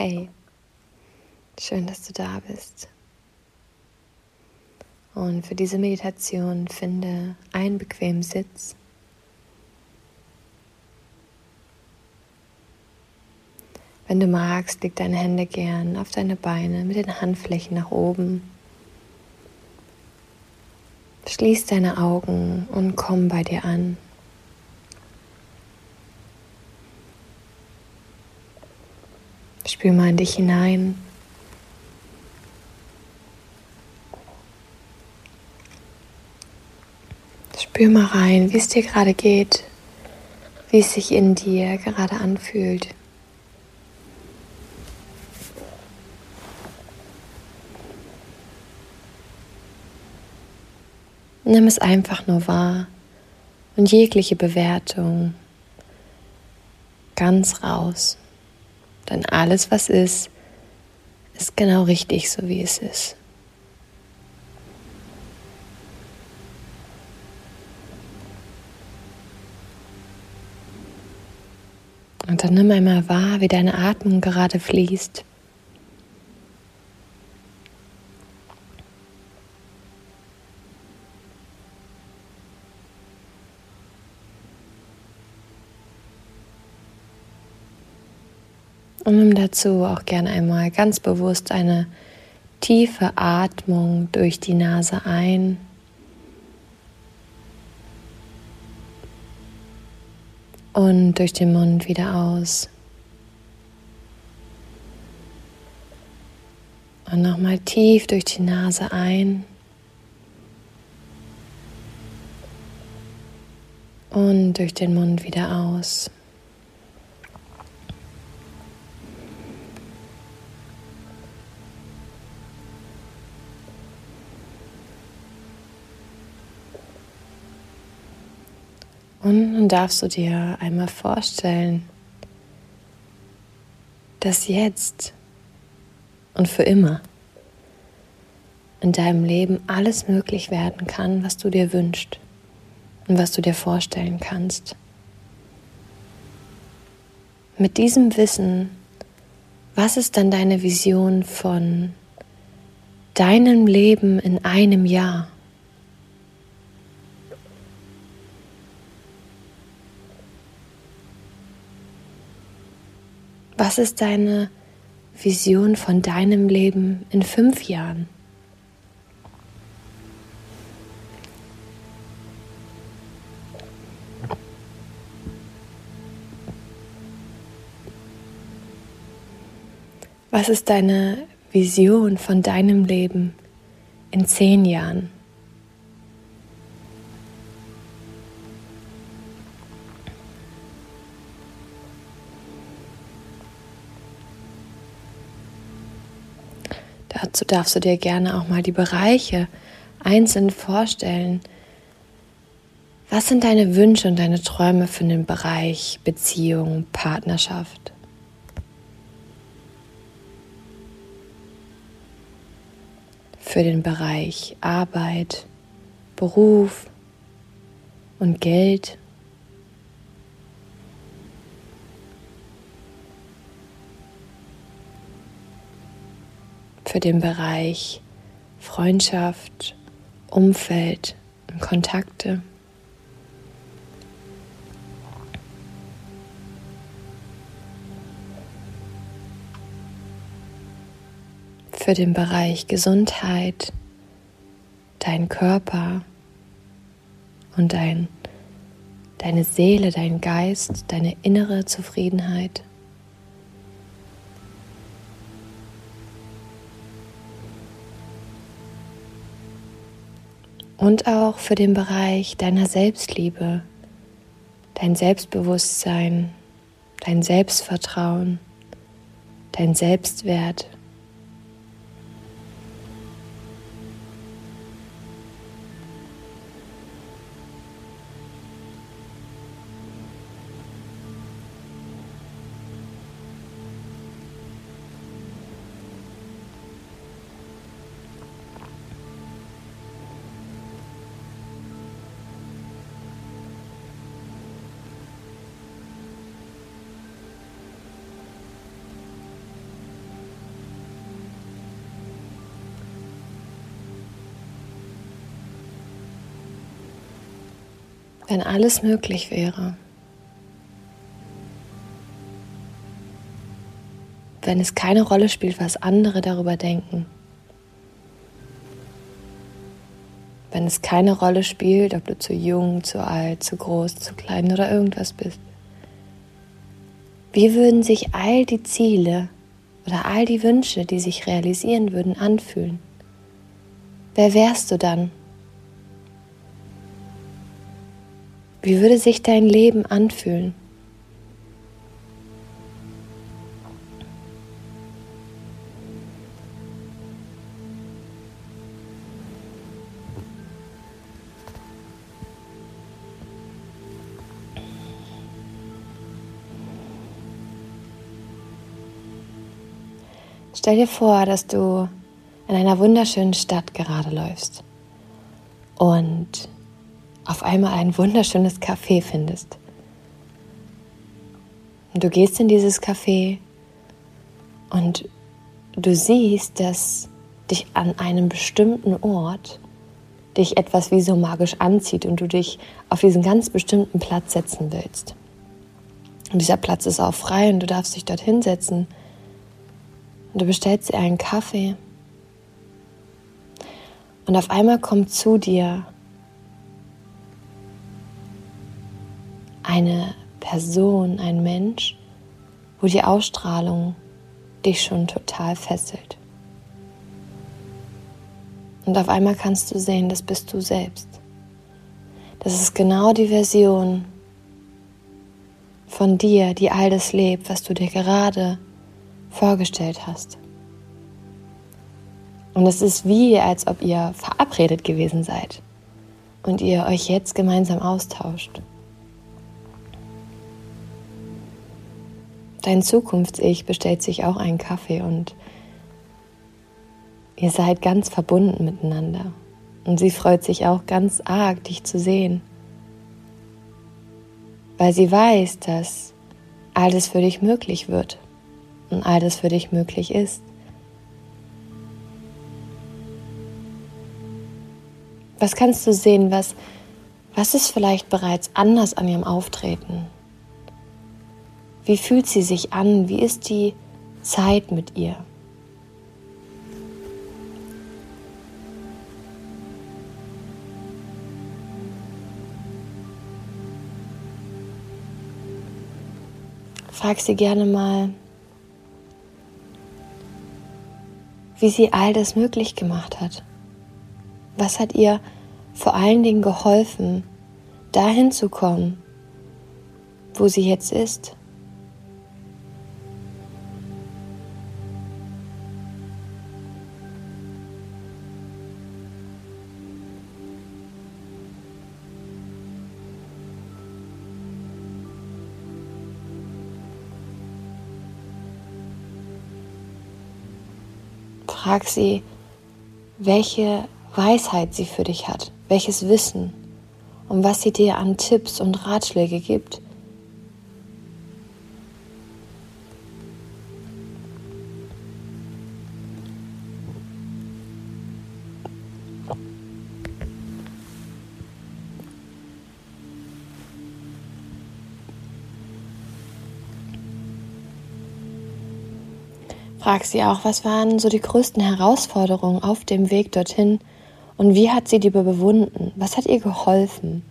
Hey, schön, dass du da bist. Und für diese Meditation finde einen bequemen Sitz. Wenn du magst, leg deine Hände gern auf deine Beine mit den Handflächen nach oben. Schließ deine Augen und komm bei dir an. Spür mal in dich hinein. Spür mal rein, wie es dir gerade geht, wie es sich in dir gerade anfühlt. Nimm es einfach nur wahr und jegliche Bewertung ganz raus. Denn alles, was ist, ist genau richtig, so wie es ist. Und dann nimm einmal wahr, wie deine Atmung gerade fließt. Und nimm dazu auch gerne einmal ganz bewusst eine tiefe Atmung durch die Nase ein. Und durch den Mund wieder aus. Und nochmal tief durch die Nase ein. Und durch den Mund wieder aus. Und nun darfst du dir einmal vorstellen, dass jetzt und für immer in deinem Leben alles möglich werden kann, was du dir wünschst und was du dir vorstellen kannst. Mit diesem Wissen, was ist dann deine Vision von deinem Leben in einem Jahr? Was ist deine Vision von deinem Leben in fünf Jahren? Was ist deine Vision von deinem Leben in zehn Jahren? Dazu darfst du dir gerne auch mal die Bereiche einzeln vorstellen. Was sind deine Wünsche und deine Träume für den Bereich Beziehung, Partnerschaft? Für den Bereich Arbeit, Beruf und Geld? Für den Bereich Freundschaft, Umfeld und Kontakte. Für den Bereich Gesundheit, dein Körper und dein, deine Seele, dein Geist, deine innere Zufriedenheit. Und auch für den Bereich deiner Selbstliebe, dein Selbstbewusstsein, dein Selbstvertrauen, dein Selbstwert. Wenn alles möglich wäre. Wenn es keine Rolle spielt, was andere darüber denken. Wenn es keine Rolle spielt, ob du zu jung, zu alt, zu groß, zu klein oder irgendwas bist. Wie würden sich all die Ziele oder all die Wünsche, die sich realisieren würden, anfühlen? Wer wärst du dann? Wie würde sich dein Leben anfühlen? Stell dir vor, dass du in einer wunderschönen Stadt gerade läufst und auf einmal ein wunderschönes Café findest. Und du gehst in dieses Café und du siehst, dass dich an einem bestimmten Ort dich etwas wie so magisch anzieht und du dich auf diesen ganz bestimmten Platz setzen willst. Und dieser Platz ist auch frei und du darfst dich dort hinsetzen und du bestellst dir einen Kaffee. Und auf einmal kommt zu dir eine Person, ein Mensch, wo die Ausstrahlung dich schon total fesselt. Und auf einmal kannst du sehen, das bist du selbst. Das ist genau die Version von dir, die all das lebt, was du dir gerade vorgestellt hast. Und es ist wie, als ob ihr verabredet gewesen seid und ihr euch jetzt gemeinsam austauscht. Dein Zukunfts-Ich bestellt sich auch einen Kaffee und ihr seid ganz verbunden miteinander. Und sie freut sich auch ganz arg, dich zu sehen, weil sie weiß, dass alles für dich möglich wird und all das für dich möglich ist. Was kannst du sehen? Was, was ist vielleicht bereits anders an ihrem Auftreten? Wie fühlt sie sich an? Wie ist die Zeit mit ihr? Frag sie gerne mal, wie sie all das möglich gemacht hat. Was hat ihr vor allen Dingen geholfen, dahin zu kommen, wo sie jetzt ist? Frag sie, welche Weisheit sie für dich hat, welches Wissen und was sie dir an Tipps und Ratschläge gibt. Frag sie auch, was waren so die größten Herausforderungen auf dem Weg dorthin und wie hat sie die überwunden? Was hat ihr geholfen?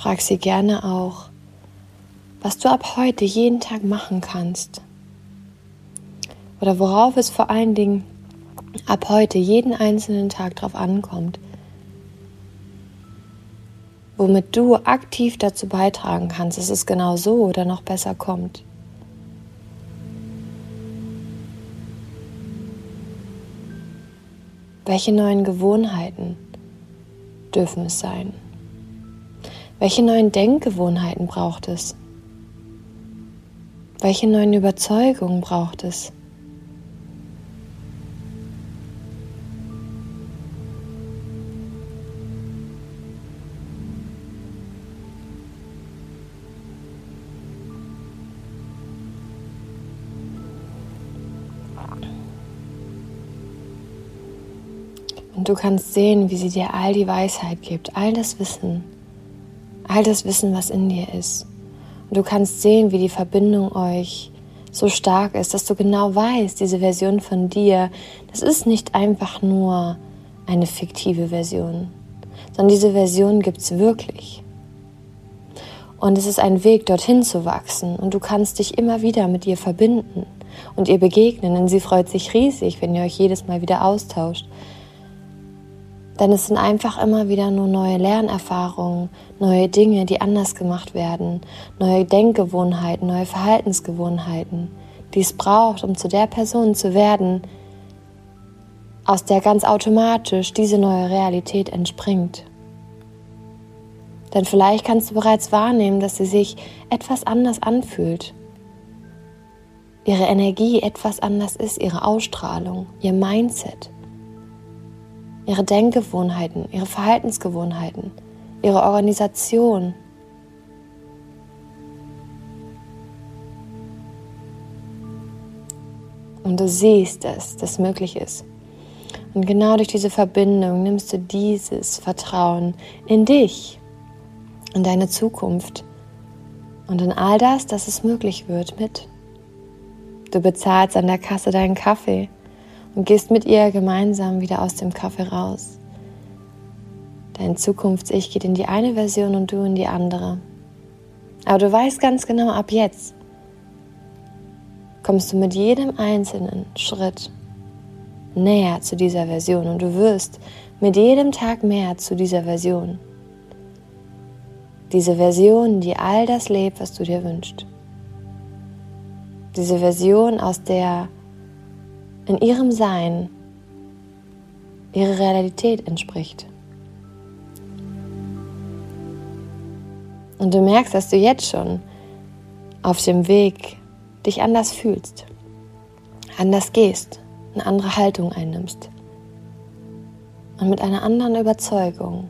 Frag sie gerne auch, was du ab heute jeden Tag machen kannst. Oder worauf es vor allen Dingen ab heute jeden einzelnen Tag drauf ankommt. Womit du aktiv dazu beitragen kannst, dass es genau so oder noch besser kommt. Welche neuen Gewohnheiten dürfen es sein? Welche neuen Denkgewohnheiten braucht es? Welche neuen Überzeugungen braucht es? Und du kannst sehen, wie sie dir all die Weisheit gibt, all das Wissen, all das Wissen, was in dir ist. Und du kannst sehen, wie die Verbindung euch so stark ist, dass du genau weißt, diese Version von dir, das ist nicht einfach nur eine fiktive Version, sondern diese Version gibt es wirklich. Und es ist ein Weg, dorthin zu wachsen. Und du kannst dich immer wieder mit ihr verbinden und ihr begegnen. Denn sie freut sich riesig, wenn ihr euch jedes Mal wieder austauscht. Denn es sind einfach immer wieder nur neue Lernerfahrungen, neue Dinge, die anders gemacht werden, neue Denkgewohnheiten, neue Verhaltensgewohnheiten, die es braucht, um zu der Person zu werden, aus der ganz automatisch diese neue Realität entspringt. Denn vielleicht kannst du bereits wahrnehmen, dass sie sich etwas anders anfühlt. Ihre Energie etwas anders ist, ihre Ausstrahlung, ihr Mindset ihre Denkgewohnheiten, ihre Verhaltensgewohnheiten, ihre Organisation. Und du siehst, dass das möglich ist. Und genau durch diese Verbindung nimmst du dieses Vertrauen in dich, in deine Zukunft und in all das, dass es möglich wird, mit. Du bezahlst an der Kasse deinen Kaffee und gehst mit ihr gemeinsam wieder aus dem Kaffee raus. Dein Zukunfts-Ich geht in die eine Version und du in die andere. Aber du weißt ganz genau, ab jetzt kommst du mit jedem einzelnen Schritt näher zu dieser Version und du wirst mit jedem Tag mehr zu dieser Version. Diese Version, die all das lebt, was du dir wünschst. Diese Version, aus der in ihrem Sein ihre Realität entspricht. Und du merkst, dass du jetzt schon auf dem Weg dich anders fühlst, anders gehst, eine andere Haltung einnimmst und mit einer anderen Überzeugung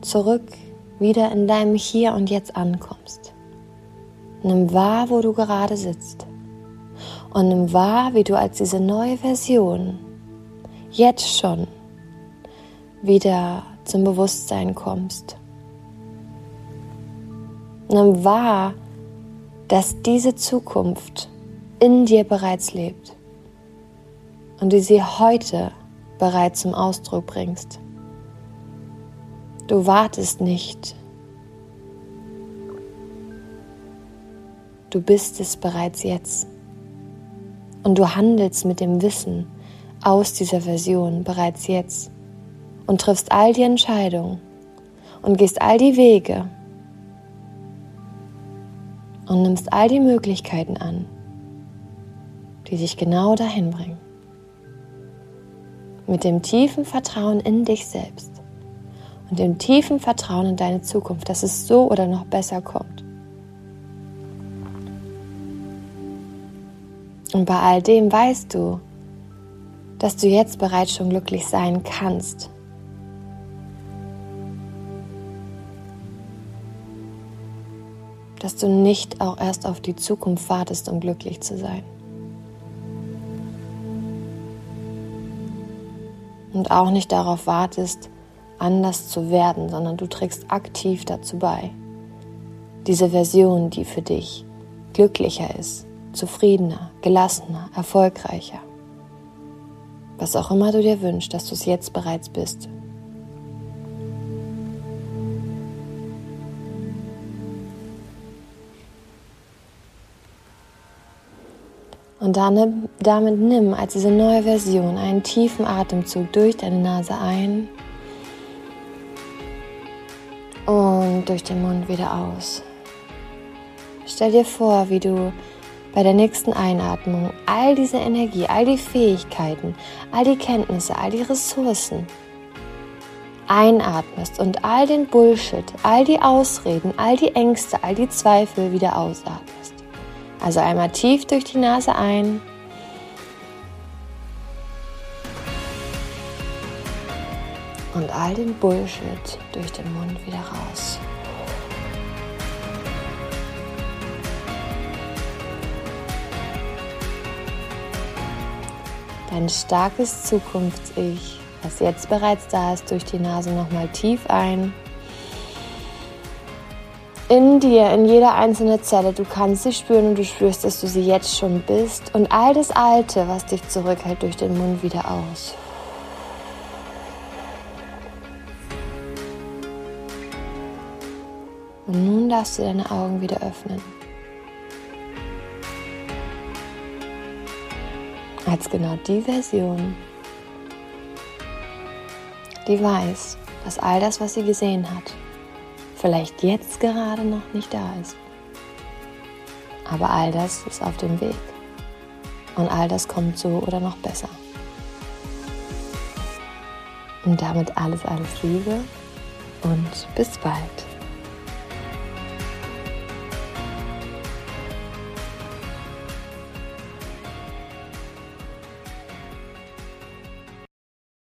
zurück wieder in deinem Hier und Jetzt ankommst. Nimm wahr, wo du gerade sitzt und nimm wahr, wie du als diese neue Version jetzt schon wieder zum Bewusstsein kommst. Nimm wahr, dass diese Zukunft in dir bereits lebt und du sie heute bereits zum Ausdruck bringst. Du wartest nicht. Du bist es bereits jetzt. Und du handelst mit dem Wissen aus dieser Version bereits jetzt und triffst all die Entscheidungen und gehst all die Wege und nimmst all die Möglichkeiten an, die dich genau dahin bringen. Mit dem tiefen Vertrauen in dich selbst und dem tiefen Vertrauen in deine Zukunft, dass es so oder noch besser kommt. Und bei all dem weißt du, dass du jetzt bereits schon glücklich sein kannst. Dass du nicht auch erst auf die Zukunft wartest, um glücklich zu sein. Und auch nicht darauf wartest, anders zu werden, sondern du trägst aktiv dazu bei. Diese Version, die für dich glücklicher ist, zufriedener, gelassener, erfolgreicher. Was auch immer du dir wünschst, dass du es jetzt bereits bist. Und dann, damit nimm als diese neue Version einen tiefen Atemzug durch deine Nase ein und durch den Mund wieder aus. Stell dir vor, wie du bei der nächsten Einatmung all diese Energie, all die Fähigkeiten, all die Kenntnisse, all die Ressourcen einatmest und all den Bullshit, all die Ausreden, all die Ängste, all die Zweifel wieder ausatmest. Also einmal tief durch die Nase ein. Und all den Bullshit durch den Mund wieder raus. Dein starkes Zukunfts-Ich was jetzt bereits da ist, durch die Nase nochmal tief ein. In dir, in jeder einzelne Zelle, du kannst sie spüren und du spürst, dass du sie jetzt schon bist. Und all das Alte, was dich zurückhält, durch den Mund wieder aus. Und nun darfst du deine Augen wieder öffnen. Als genau die Version, die weiß, dass all das, was sie gesehen hat, vielleicht jetzt gerade noch nicht da ist. Aber all das ist auf dem Weg. Und all das kommt so oder noch besser. Und damit alles, alles Liebe und bis bald.